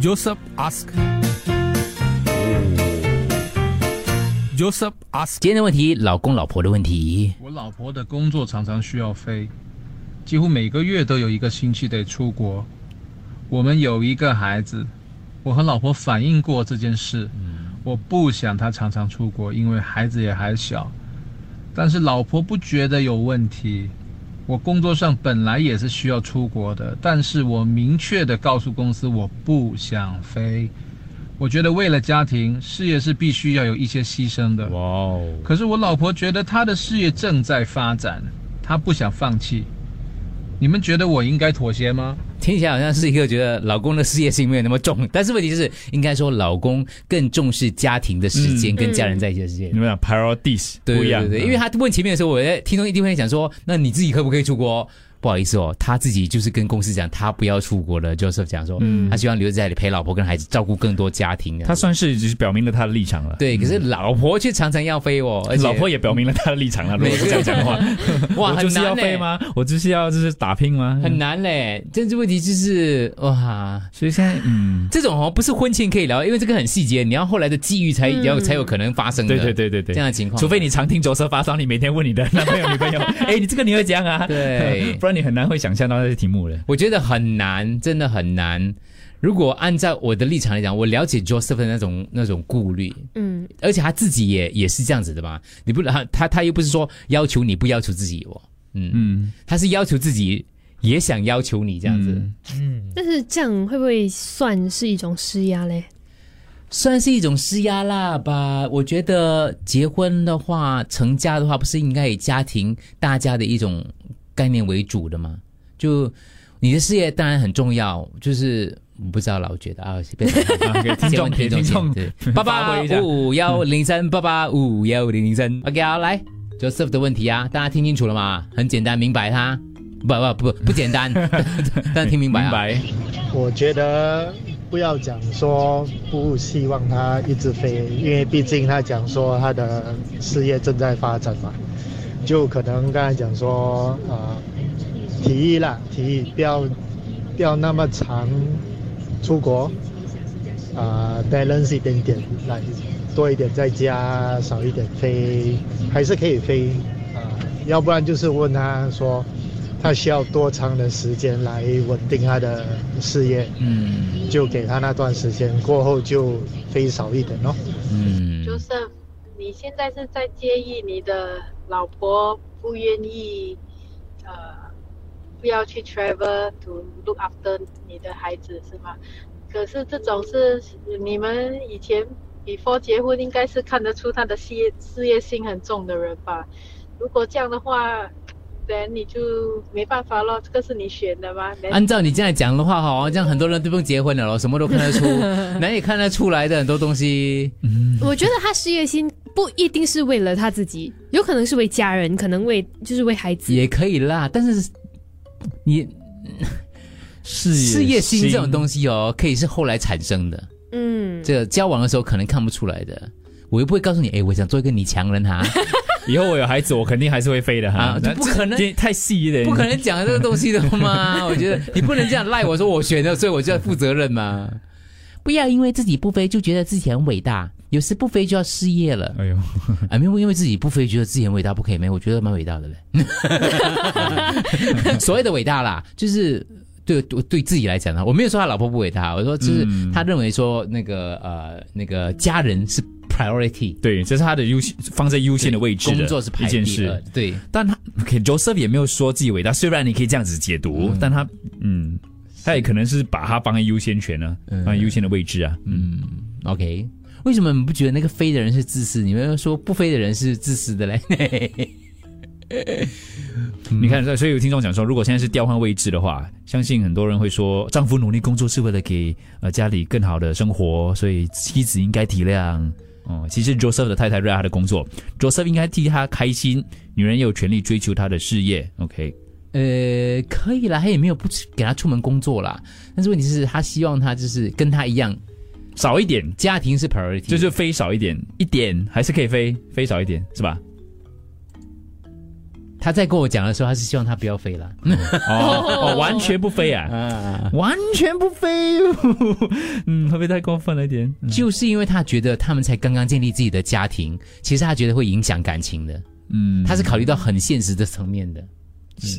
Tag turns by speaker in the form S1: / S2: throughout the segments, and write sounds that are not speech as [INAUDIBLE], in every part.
S1: Joseph ask. Joseph ask.
S2: 今天的问题，老公老婆的问题。
S3: 我老婆的工作常常需要飞，几乎每个月都有一个星期得出国。我们有一个孩子，我和老婆反映过这件事。我不想他常常出国，因为孩子也还小。但是老婆不觉得有问题。我工作上本来也是需要出国的，但是我明确的告诉公司我不想飞。我觉得为了家庭，事业是必须要有一些牺牲的。
S4: 哇哦，
S3: 可是我老婆觉得她的事业正在发展，她不想放弃。你们觉得我应该妥协吗？
S2: 听起来好像是一个觉得老公的事业心没有那么重，但是问题是，应该说老公更重视家庭的时间，跟家人在一起的时间。
S4: 你们讲 priorities
S2: 对
S4: 不一样，
S2: 对对，因为他问前面的时候，我在听众一定会想说，那你自己可不可以出国？不好意思哦，他自己就是跟公司讲，他不要出国了。Joseph 讲说，他希望留在家里陪老婆跟孩子，照顾更多家庭。
S4: 他算是就是表明了他的立场了。
S2: 对，可是老婆却常常要飞哦，而且
S4: 老婆也表明了他的立场了。如果 [LAUGHS] 是这样讲的话，[LAUGHS]
S2: 哇，
S4: 我就是要飞吗？我就是要就是打拼吗？
S2: 很难嘞。政治问题就是哇，
S4: 所以现在嗯，
S2: 这种哦不是婚前可以聊，因为这个很细节，你要后来的际遇才要才有可能发生的。
S4: 对对对对对，
S2: 这样的情况，
S4: 除非你常听卓瑟发烧，你每天问你的男朋友女朋友，[LAUGHS] 哎，你这个你会讲啊？
S2: 对，
S4: 不然你很难会想象到那些题目了。
S2: 我觉得很难，真的很难。如果按照我的立场来讲，我了解 Joseph 的那种那种顾虑，
S5: 嗯，
S2: 而且他自己也也是这样子的嘛。你不他他他又不是说要求你不要求自己哦，嗯嗯，他是要求自己也想要求你这样子，
S5: 嗯。但是这样会不会算是一种施压嘞？
S2: 算是一种施压啦吧。我觉得结婚的话，成家的话，不是应该以家庭大家的一种概念为主的嘛？就你的事业当然很重要，就是不知道啦，我觉得啊，变成
S4: 给听众给听众
S2: 对，八八五五幺零三八八五幺零零三，OK 好，来 Joseph 的问题啊，大家听清楚了吗？很简单，明白他？不不不不简单，[LAUGHS] 大家听明白啊？
S6: 我觉得不要讲说不希望他一直飞，因为毕竟他讲说他的事业正在发展嘛，就可能刚才讲说啊。提议啦，提议不要不要那么长出国，啊，balance 一点点，来多一点在家，少一点飞，还是可以飞啊。要不然就是问他说，他需要多长的时间来稳定他的事业，嗯，就给他那段时间，过后就飞少一点咯。
S7: 嗯，就是你现在是在介意你的老婆不愿意，呃。不要去 travel to look after 你的孩子是吗？可是这种是你们以前 before 结婚应该是看得出他的事业事业心很重的人吧？如果这样的话，那你就没办法咯，这个是你选的吗？
S2: 按照你这样讲的话，哈，这样很多人都不用结婚了咯，什么都看得出，[LAUGHS] 难以看得出来的很多东西。[LAUGHS]
S5: 我觉得他事业心不一定是为了他自己，有可能是为家人，可能为就是为孩子
S2: 也可以啦，但是。你
S4: 事 [LAUGHS]
S2: 事业心这种东西哦，可以是后来产生的。嗯，这个交往的时候可能看不出来的。我又不会告诉你，哎，我想做一个女强人哈。[LAUGHS]
S4: 以后我有孩子，我肯定还是会飞的哈。
S2: 不可能
S4: 太细的，
S2: 不可能讲这个东西的吗？[LAUGHS] 我觉得你不能这样赖我说我选的，所以我就要负责任嘛。不要因为自己不飞就觉得自己很伟大。有时不飞就要失业了。哎呦，[LAUGHS] 啊，没有因为自己不飞觉得自己很伟大不可以没？我觉得蛮伟大的嘞。[LAUGHS] 所谓的伟大啦，就是对对对自己来讲呢，我没有说他老婆不伟大，我说就是他认为说那个呃那个家人是 priority，
S4: 对，这是他的优先放在优先的位置，
S2: 工作是
S4: 一件事。
S2: 对，
S4: 但他 Joseph 也没有说自己伟大，虽然你可以这样子解读，但他嗯，他也可能是把他放在优先权呢，放在优先的位置啊。嗯
S2: ，OK。为什么你不觉得那个飞的人是自私？你们说不飞的人是自私的嘞？[LAUGHS]
S4: 你看，所以有听众讲说，如果现在是调换位置的话，相信很多人会说，丈夫努力工作是为了给呃家里更好的生活，所以妻子应该体谅。哦，其实 Joseph 的太太热爱他的工作，Joseph 应该替他开心。女人也有权利追求她的事业。OK，
S2: 呃，可以啦，他也没有不给他出门工作啦。但是问题是，他希望他就是跟他一样。
S4: 少一点，
S2: 家庭是 priority，
S4: 就是飞少一点，一点还是可以飞，飞少一点是吧？
S2: 他在跟我讲的时候，他是希望他不要飞了。[LAUGHS]
S4: 哦哦，[LAUGHS] 完全不飞啊，
S2: 啊，
S4: 完全不飞，[LAUGHS] 嗯，会不会太过分了一点？嗯
S2: 就是因为他觉得他们才刚刚建立自己的家庭，其实他觉得会影响感情的，
S4: 嗯
S2: 他是考虑到很现实的层面的。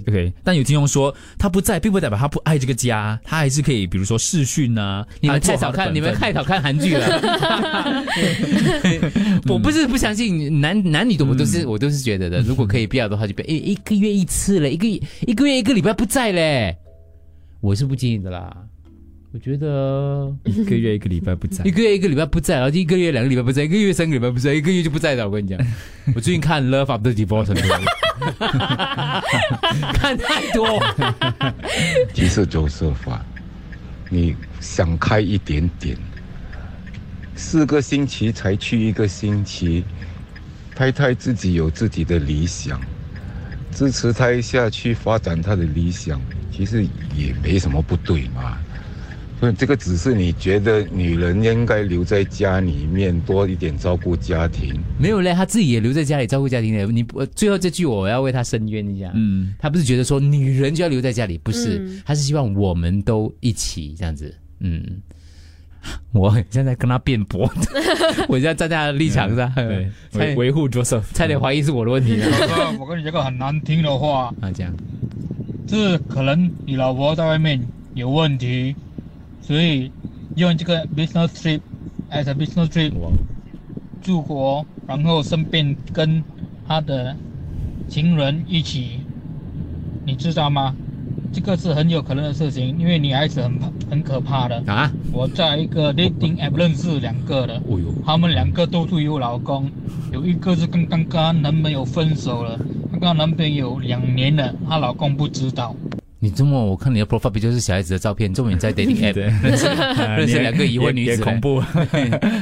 S4: OK，但有听众说他不在，并不代表他不爱这个家，他还是可以，比如说视讯啊。
S2: 你们太少看，你们太少看韩剧了。[LAUGHS] [LAUGHS] 我不是不相信男男女的，我都是、我都是觉得的。如果可以不要的话，就不要。一一个月一次了，一个一个月一个礼拜不在嘞，我是不建议的啦。我觉得 [LAUGHS]
S4: 一个月一个礼拜不在
S2: 一。个月一个礼拜不在，然后一个月两个礼拜不在，一个月三个礼拜不在，一个月就不在了。我跟你讲，[LAUGHS] 我最近看《Love After Divorce》很多，[LAUGHS] 看太多。
S1: 其实周设法，你想开一点点，四个星期才去一个星期，太太自己有自己的理想，支持她一下去发展她的理想，其实也没什么不对嘛。所以这个只是你觉得女人应该留在家里面多一点照顾家庭，
S2: 没有嘞，她自己也留在家里照顾家庭的。你不最后这句我要为她申冤一下。
S4: 嗯，
S2: 她不是觉得说女人就要留在家里，不是，
S5: 嗯。
S2: 他是希望我们都一起这样子。嗯，我现在跟她辩驳，[LAUGHS] 我现在站在她的立场上，
S4: 对，
S2: 差
S4: 维维护 Joseph，
S2: 差点怀疑是我的问题
S8: 我跟你讲个很难听的话，
S2: 啊，这样，
S8: 这可能你老婆在外面有问题，所以用这个 business trip as a business trip 出国，然后顺便跟他的情人一起，你知道吗？这个是很有可能的事情，因为女孩子很怕很可怕的。
S2: 啊，
S8: 我在一个 dating app 认识两个的，
S2: 哦，
S8: 他们两个都是有老公，有一个是跟刚刚男朋友分手了，刚刚男朋友两年了，她老公不知道。
S2: 你这么我看你的 profile 不就是小孩子的照片，这么你在 [LAUGHS] dating app
S4: 对
S2: 认识
S4: 啊
S2: 认识两个已婚女子
S4: 恐怖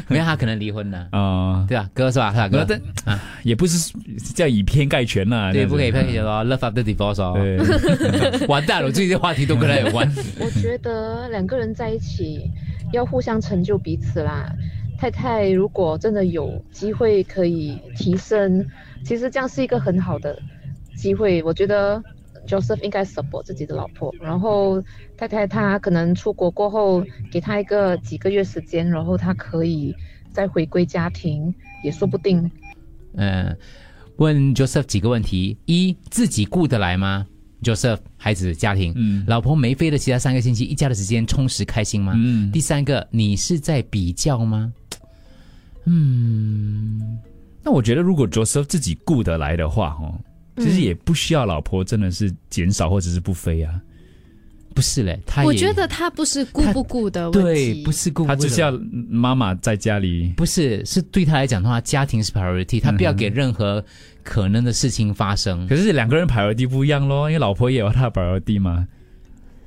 S2: 没有他可能离婚了，
S4: 啊。[LAUGHS]
S2: 对啊？哥是吧？是吧？哥
S4: 但也不是叫以偏概全呐，
S2: 对，不可以偏见哦，love after divorce 哦，
S4: 对，[LAUGHS]
S2: 完蛋了，我最近的话题都跟他有关。
S9: 我觉得两个人在一起要互相成就彼此啦。太太如果真的有机会可以提升，其实这样是一个很好的机会。我觉得 Joseph 应该 support 自己的老婆，然后太太她可能出国过后，给她一个几个月时间，然后她可以再回归家庭，也说不定。
S2: 嗯，问 Joseph 几个问题：一，自己顾得来吗？Joseph，孩子、家庭，
S4: 嗯
S2: 老婆没飞的其他三个星期，一家的时间充实开心吗？
S4: 嗯
S2: 第三个，你是在比较吗？嗯，
S4: 那我觉得如果 Joseph 自己顾得来的话，哦，其实也不需要老婆真的是减少或者是不飞啊，
S2: 不是嘞，他也
S5: 我觉得他不是顾不顾的问
S2: 对，
S5: 题，
S2: 不是顾
S4: 他只是要妈妈在家里。
S2: 不是，是对他来讲的话，家庭是 priority，他不要给任何可能的事情发生。
S4: 可是两个人 priority 不一样咯，因为老婆也有她的 priority 嘛，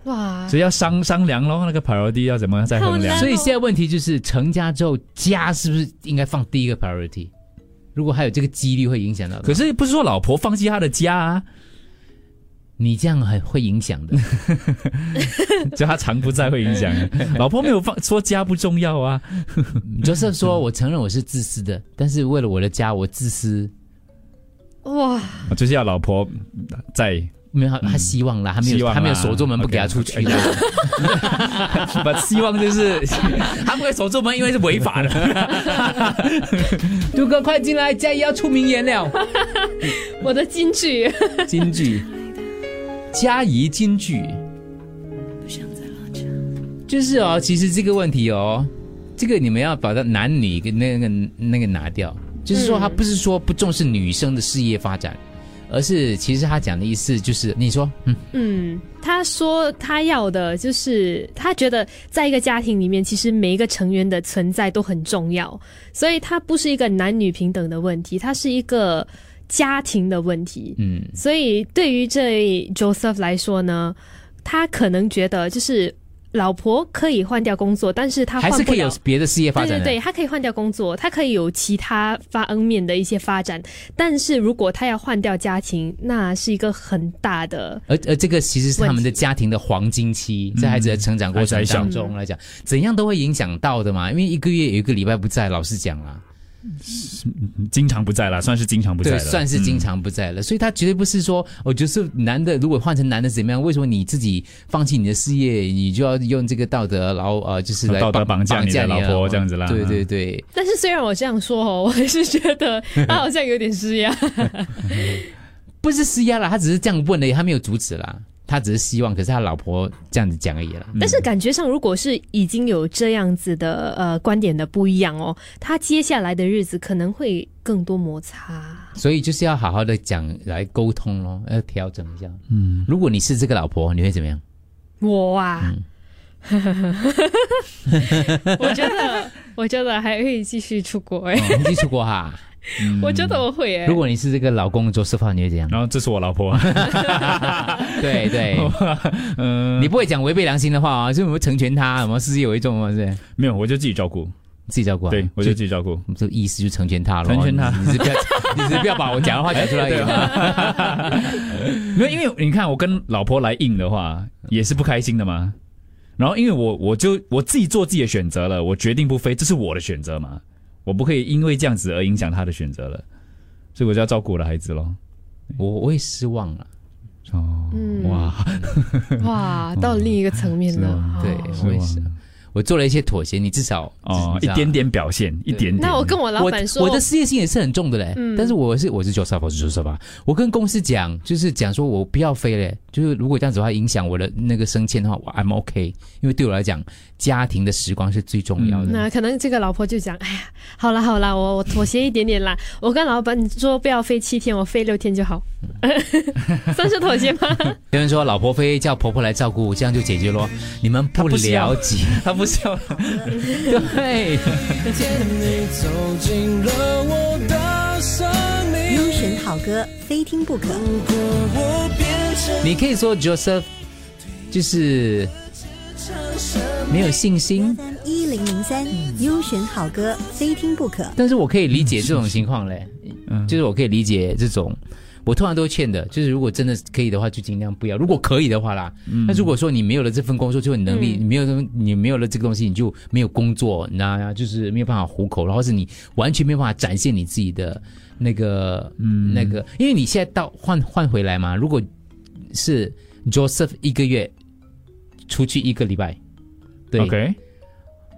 S5: 哇
S4: 所以要商商量咯，那个 priority 要怎么再衡量？
S2: 所以现在问题就是，成家之后，家是不是应该放第一个 priority？如果还有这个几率会影响到，
S4: 可是不是说老婆放弃她的家啊，
S2: 你这样很会影响的。
S4: 就他常不在会影响。[LAUGHS] 老婆没有放说家不重要啊，[LAUGHS]
S2: 就是说我承认我是自私的，但是为了我的家，我自私。
S5: 哇，
S4: 就是要老婆在。
S2: 没有，他他希望啦，他没有，他没有锁住门不给他出去。
S4: OK，[LAUGHS] 把希望就是 [LAUGHS] 他不会锁住门，因为是违法的。[LAUGHS]
S2: 杜哥快进来，嘉怡要出名言了。
S5: 我的金句，
S2: 金句，嘉怡京剧，就是哦，其实这个问题哦，这个你们要把它男女跟那个那个拿掉，就是说他不是说不重视女生的事业发展，而是其实他讲的意思就是，你说，嗯，
S5: 嗯，他说他要的就是他觉得在一个家庭里面，其实每一个成员的存在都很重要，所以它不是一个男女平等的问题，它是一个家庭的问题。
S2: 嗯，
S5: 所以对于这 Joseph 来说呢，他可能觉得就是老婆可以换掉工作，但是他
S2: 还是可以有。别的事业发展的。
S5: 对对对，他可以换掉工作，他可以有其他发恩面的一些发展，但是如果他要换掉家庭，那是一个很大的
S2: 而而这个其实是他们的家庭的黄金期，在孩子的成长过程当中来讲，怎样都会影响到的嘛。因为一个月有一个礼拜不在，老实讲啦，
S4: 经常不在了，算是经常不在，了，
S2: 算是经
S4: 嗯
S2: 常不在了。所以他绝对不是说，我就是男的，如果换成男的怎么样？为什么你自己放弃你的事业，你就要用这个道德，然后呃，就是来
S4: 道德绑架你的老婆
S2: 啊
S4: 这样子啦
S2: 对对对，
S5: 但是虽然我这样说哦，我还是觉得他好像有点施压。[LAUGHS]
S2: 不是施压啦，他只是这样问而已，他没有阻止啦，他只是希望，可是他老婆这样子讲而已了。
S5: 但是感觉上，如果是已经有这样子的呃观点的不一样哦，他接下来的日子可能会更多摩擦。
S2: 所以就是要好好的讲来沟通咯，要调整一下。嗯，如果你是这个老婆，你会怎么样？
S5: 我啊，[LAUGHS] 我觉得，我觉得还会继续出国哎、
S2: 继续出国哈？[LAUGHS] [LAUGHS]
S5: 我觉得我会哎、
S2: 如果你是这个老公做示范，你会怎样？
S4: 然后这是我老婆，
S2: 对 [LAUGHS] 对，
S4: 嗯，[LAUGHS]
S2: 你不会讲违背良心的话啊，就我们成全他，什么事业为重嘛，是？
S4: 没有，我就自己照顾，
S2: 自己照顾啊。
S4: 对我就自己照顾。
S2: 这个意思就成全他了，
S4: 成全他
S2: 你你是不要，你是不要把我讲的话讲出来有吗？
S4: 没有，因为你看我跟老婆来硬的话，也是不开心的嘛。然后因为我我就我自己做自己的选择了，我决定不飞，这是我的选择嘛，我不可以因为这样子而影响他的选择了，所以我就要照顾我的孩子咯。
S2: 我我也失望了，
S4: 哦，
S5: 嗯。
S4: 哇，
S5: 哇，到另一个层面了。[LAUGHS]
S4: 是
S2: 对
S5: 哦
S2: 我也是，我做了一些妥协，你至少
S4: 哦，一点点表现，一点点。
S5: 那我跟我老板说，
S2: 我的事业心也是很重的嘞，
S5: 嗯
S2: 但是我是我是 Joseph，我是 Joseph 啊，我跟公司讲，就是讲说我不要飞嘞，就是如果这样子的话影响我的那个升迁的话，我 I'm OK，因为对我来讲，家庭的时光是最重要的。
S5: 那可能这个老婆就讲，哎呀，好啦好啦，我我妥协一点点啦。[LAUGHS] 我跟老板说不要飞七天，我飞六天就好，[LAUGHS] 算是妥协吗？[LAUGHS]
S2: 有人说老婆飞叫婆婆来照顾，这样就解决咯。你们不了解，
S4: 他不笑了，[LAUGHS]
S2: 对。
S10: 优选好歌，非听不可。
S2: 你可以说 Joseph 就是没有信心，
S10: 一零零三，优选好歌，非听不可。
S2: 但是我可以理解这种情况嘞，
S4: 嗯
S2: 就是我可以理解这种。我通常都劝的，就是如果真的可以的话，就尽量不要。如果可以的话啦，那、如果说你没有了这份工作，就你能力，
S5: 嗯。
S2: 你没有你没有了这个东西，你就没有工作，那就是没有办法糊口，然后是你完全没有办法展现你自己的那个，嗯，那个，因为你现在到换换回来嘛，如果是 Joseph 一个月出去一个礼拜，对。
S4: OK，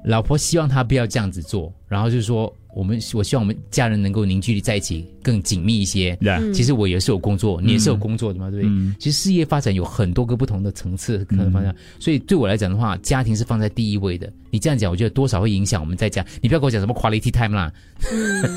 S2: 老婆希望他不要这样子做，然后就是说，我们我希望我们家人能够凝聚力在一起更紧密一些。
S4: 呀，
S2: 其实我也是有工作，你也是有工作的嘛，对不对？
S4: 嗯
S2: 其实事业发展有很多个不同的层次可能方向，所以对我来讲的话，家庭是放在第一位的。你这样讲，我觉得多少会影响我们在家。你不要跟我讲什么 quality time 啦，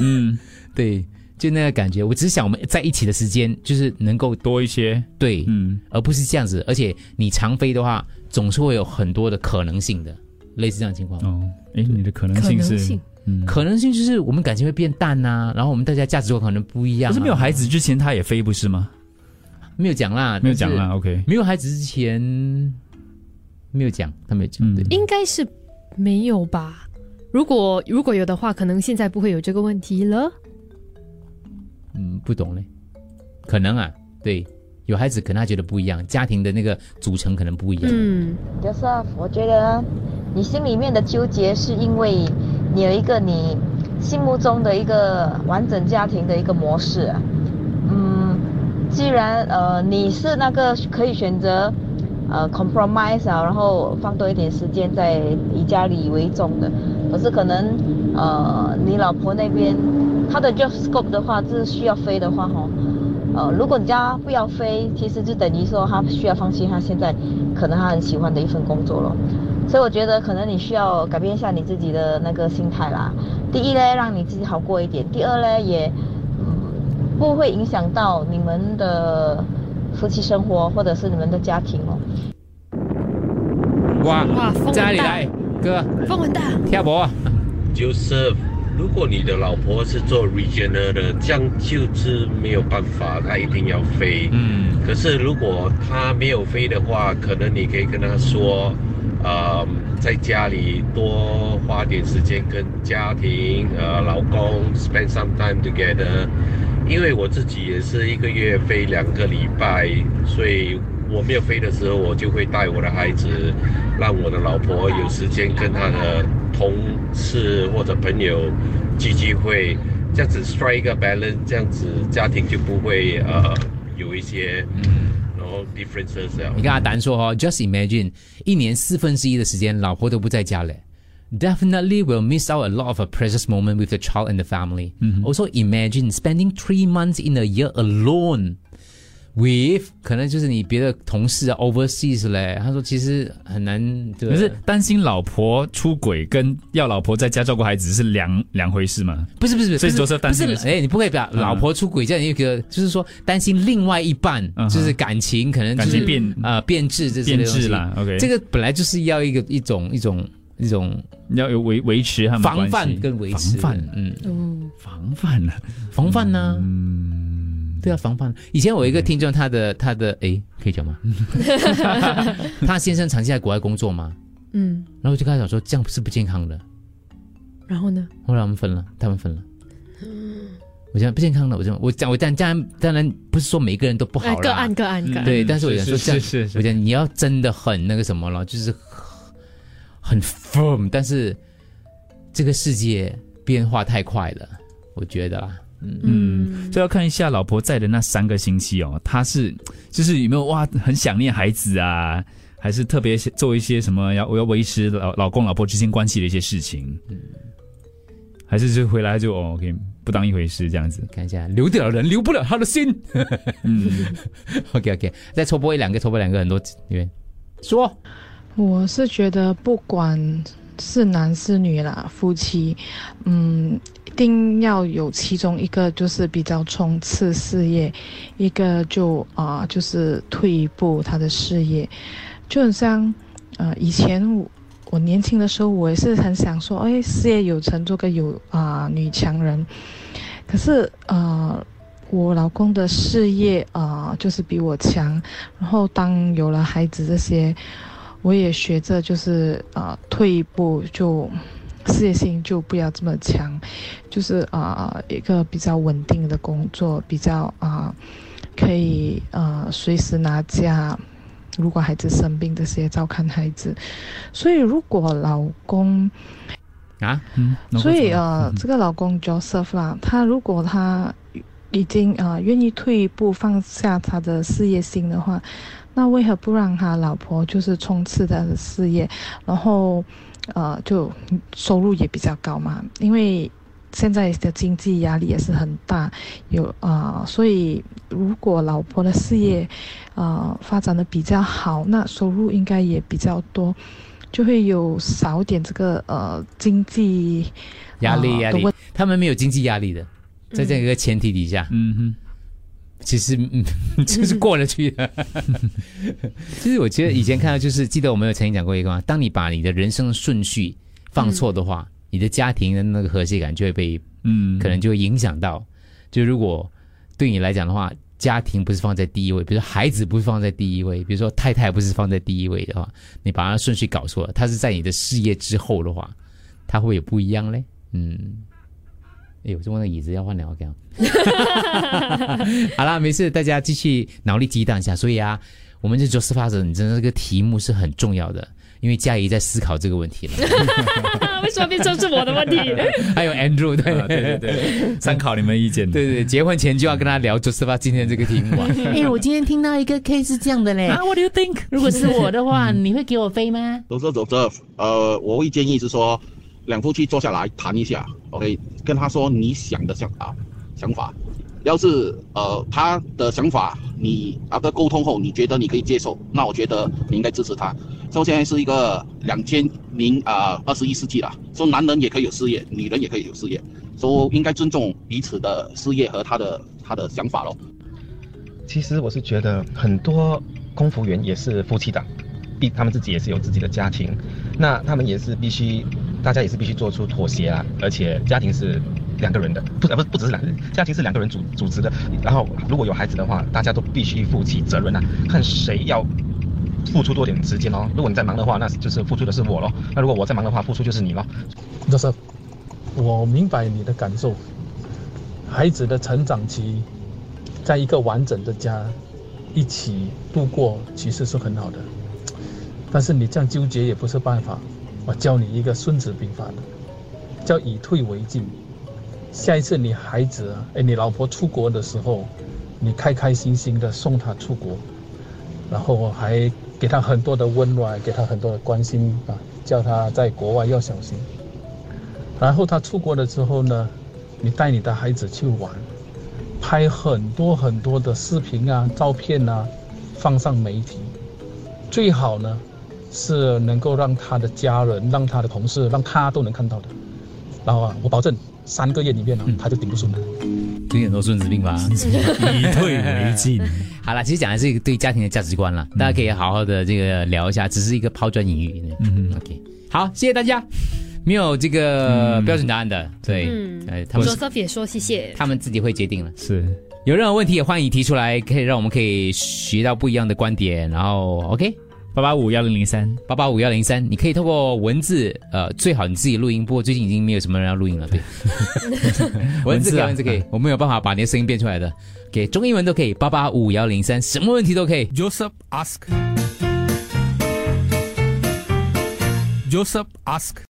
S4: 嗯，[LAUGHS]
S2: 对，就那个感觉。我只是想我们在一起的时间就是能够
S4: 多一些，
S2: 对，
S4: 嗯，
S2: 而不是这样子。而且你常飞的话，总是会有很多的可能性的，类似这样的情况。
S4: 哦，诶，你的可能性是，
S5: 能性
S4: 嗯，
S2: 可能性就是我们感情会变淡呐、然后我们大家价值观可能不一样、啊。
S4: 可是没有孩子之前他也飞不是吗？
S2: 没有讲啦，
S4: 没有讲啦，OK，
S2: 没有孩子之前没有讲，他没有讲。
S4: 嗯
S2: 对，
S5: 应该是没有吧？如果如果有的话，可能现在不会有这个问题了。
S2: 嗯，不懂嘞，可能啊，对，有孩子可能他觉得不一样，家庭的那个组成可能不一样。
S5: 嗯
S11: ，Joseph，我觉得你心里面的纠结是因为你有一个你心目中的一个完整家庭的一个模式啊。嗯，既然呃你是那个可以选择呃 compromise 啊，然后放多一点时间在以家里为重的，可是可能呃你老婆那边她的 job scope 的话，是需要飞的话哈。呃，如果你家不要飞，其实就等于说他需要放弃他现在可能他很喜欢的一份工作了。所以我觉得可能你需要改变一下你自己的那个心态啦。第一呢，让你自己好过一点；第二呢，也嗯不会影响到你们的夫妻生活或者是你们的家庭哦。
S2: 哇
S5: 哇风很大
S2: 哥
S5: 风很大，
S2: 跳博，
S12: 就是如果你的老婆是做 regional 的，这样就是没有办法，她一定要飞。
S2: 嗯，
S12: 可是如果她没有飞的话，可能你可以跟她说，呃，在家里多花点时间跟家庭、呃老公 spend some time together。因为我自己也是一个月飞两个礼拜，所以我没有飞的时候，我就会带我的孩子，让我的老婆有时间跟她的同事或者朋友聚聚会，这样子 strike 一个 balance，这样子家庭就不会呃有一些然后 differences 啊。
S2: 你跟阿丹说哦，just imagine 一年四分之一的时间，老婆都不在家嘞。Definitely will miss out a lot of a precious moment with the child and the family. Also, imagine spending three months in a year alone with 可能就是你别的同事啊，overseas 嘞。他说其实很难，对。
S4: 可是担心老婆出轨跟要老婆在家照顾孩子是两两回事嘛？
S2: 不是不是不是，
S4: 所以
S2: 不是
S4: 担心的是
S2: 不是哎，你不可以把
S4: 嗯。
S2: 老婆出轨这样一个，就是说担心另外一半
S4: 嗯。
S2: 就是感情可能就是
S4: 感情变
S2: 呃变质这
S4: 变
S2: 这类东西。
S4: 质啦，OK。
S2: 这个本来就是要一个一种一种一种
S4: 要有维维持他们的关系。
S2: 防范跟维持
S4: 防范，
S2: 嗯，
S5: 嗯，
S4: 防范呢？
S2: 防范呢、
S4: 嗯，
S2: 对啊，防范。以前我有一个听众，他的他的诶，可以讲吗？[LAUGHS] [LAUGHS] 他先生长期在国外工作嘛，
S5: 嗯，
S2: 然后我就跟他讲说，这样是不健康的。
S5: 然后呢？
S2: 后来我们分了，他们分了。我讲不健康的，我讲我讲我当当然当然不是说每个人都不好
S5: 哎，
S2: 啦，
S5: 个案个案个案，
S2: 对，但是我想说
S4: 是
S2: 这样，
S4: 是是是
S2: 我讲你要真的很那个什么了，就是很 firm，但是这个世界变化太快了，我觉得啦，嗯，
S4: 嗯，所以要看一下老婆在的那三个星期哦，他是就是有没有哇很想念孩子啊，还是特别做一些什么要我要维持老老公老婆之间关系的一些事情，嗯。还是就回来就哦 OK 不当一回事这样子，
S2: 看一下留得了人，留不了他的心。
S4: 嗯，[LAUGHS]
S2: OK OK，再抽播一两个，抽播两个，很多因为说。
S13: 我是觉得不管是男是女啦，夫妻，嗯，一定要有其中一个就是比较冲刺事业，一个就啊、就是退一步他的事业，就很像呃以前我年轻的时候，我也是很想说，哎，事业有成，做个有啊、女强人，可是呃。我老公的事业啊、就是比我强，然后当有了孩子这些，我也学着就是呃退一步就事业心就不要这么强，就是啊、呃一个比较稳定的工作，比较啊、可以呃随时拿假，如果孩子生病这些照看孩子，所以如果老公
S2: 啊，
S4: 嗯，
S13: 所以呃，这个老公 Joseph 啦，他如果他已经呃愿意退一步放下他的事业心的话，那为何不让他老婆就是冲刺他的事业，然后呃就收入也比较高嘛？因为现在的经济压力也是很大，有啊、呃所以如果老婆的事业呃发展的比较好，那收入应该也比较多。就会有少点这个呃经济
S2: 压力压力他们没有经济压力的，在这样一个前提底下，
S4: 嗯哼。
S2: 其实嗯，[LAUGHS] 就是过得去的。[LAUGHS] 其实我觉得以前看到，就是记得我们有曾经讲过一个嘛，当你把你的人生顺序放错的话，你的家庭的那个和谐感就会被，
S4: 嗯，
S2: 可能就会影响到。就如果对你来讲的话，家庭不是放在第一位，比如说孩子不是放在第一位，比如说太太不是放在第一位的话，你把它顺序搞错了，它是在你的事业之后的话，它会不会有不一样嘞？嗯。哎，我这问的椅子要换两个，[LAUGHS] 好啦，没事，大家继续脑力激荡一下。所以啊，我们这周四发者，你真的这个题目是很重要的，因为嘉怡在思考这个问题了。[LAUGHS]
S5: 为什么变成是我的问题？
S2: 还有 Andrew，对、
S4: 啊对对对，参 [LAUGHS] 考你们意见。
S2: 对对，结婚前就要跟他聊周四发今天这个题目啊。哎，我今天听到一个 case 是这样的嘞。
S4: 啊，What do you think？
S2: 如果是我的话，你会给我飞吗？
S14: 走着走着，呃，我会建议是说，两夫妻坐下来谈一下，OK，跟他说你想的想啊想法，要是呃他的想法你啊个沟通后，你觉得你可以接受，那我觉得你应该支持他。说现在是一个两千零啊二十一世纪了，说男人也可以有事业，女人也可以有事业，说应该尊重彼此的事业和他的他的想法咯。
S15: 其实我是觉得很多空服员也是夫妻档，必他们自己也是有自己的家庭，那他们也是必须，大家也是必须做出妥协啊，而且家庭是两个人的，不不不只是两个人，家庭是两个人组组织的，然后如果有孩子的话，大家都必须负起责任啊，看谁要付出多点时间哦。如果你在忙的话，那就是付出的是我咯；那如果我在忙的话，付出就是你咯。
S16: 就是我明白你的感受，孩子的成长期，在一个完整的家，一起度过，其实是很好的。但是你这样纠结也不是办法。我教你一个《孙子兵法》的，叫以退为进。下一次你孩子，哎，你老婆出国的时候，你开开心心的送她出国，然后还给她很多的温暖，给她很多的关心啊，叫她在国外要小心。然后她出国了之后呢，你带你的孩子去玩，拍很多很多的视频啊、照片啊，放上媒体，最好呢。是能够让他的家人、让他的同事、让他都能看到的。然后啊，我保证三个月里面呢，他就顶不顺了。
S2: 有很多孙子兵法，[LAUGHS]
S4: 以退为进。
S2: 好了，其实讲的是一个对家庭的价值观了，大家可以好好的这个聊一下，只是一个抛砖引玉。嗯，OK，好，谢谢大家。没有这个标准答案的，对，
S5: 哎，他们说 Sophie 说谢谢，
S2: 他们自己会决定了。
S4: 是
S2: 有任何问题也欢迎提出来，可以让我们可以学到不一样的观点。然后，OK。
S4: 八八五幺零零三，
S2: 八八五幺零三，你可以透过文字，呃，最好你自己录音。不过最近已经没有什么人要录音了，对。[LAUGHS] 文字可以，文字可以，我没有办法把你的声音变出来的。给中英文都可以，八八五幺零三，什么问题都可以。
S3: Joseph ask，Joseph ask。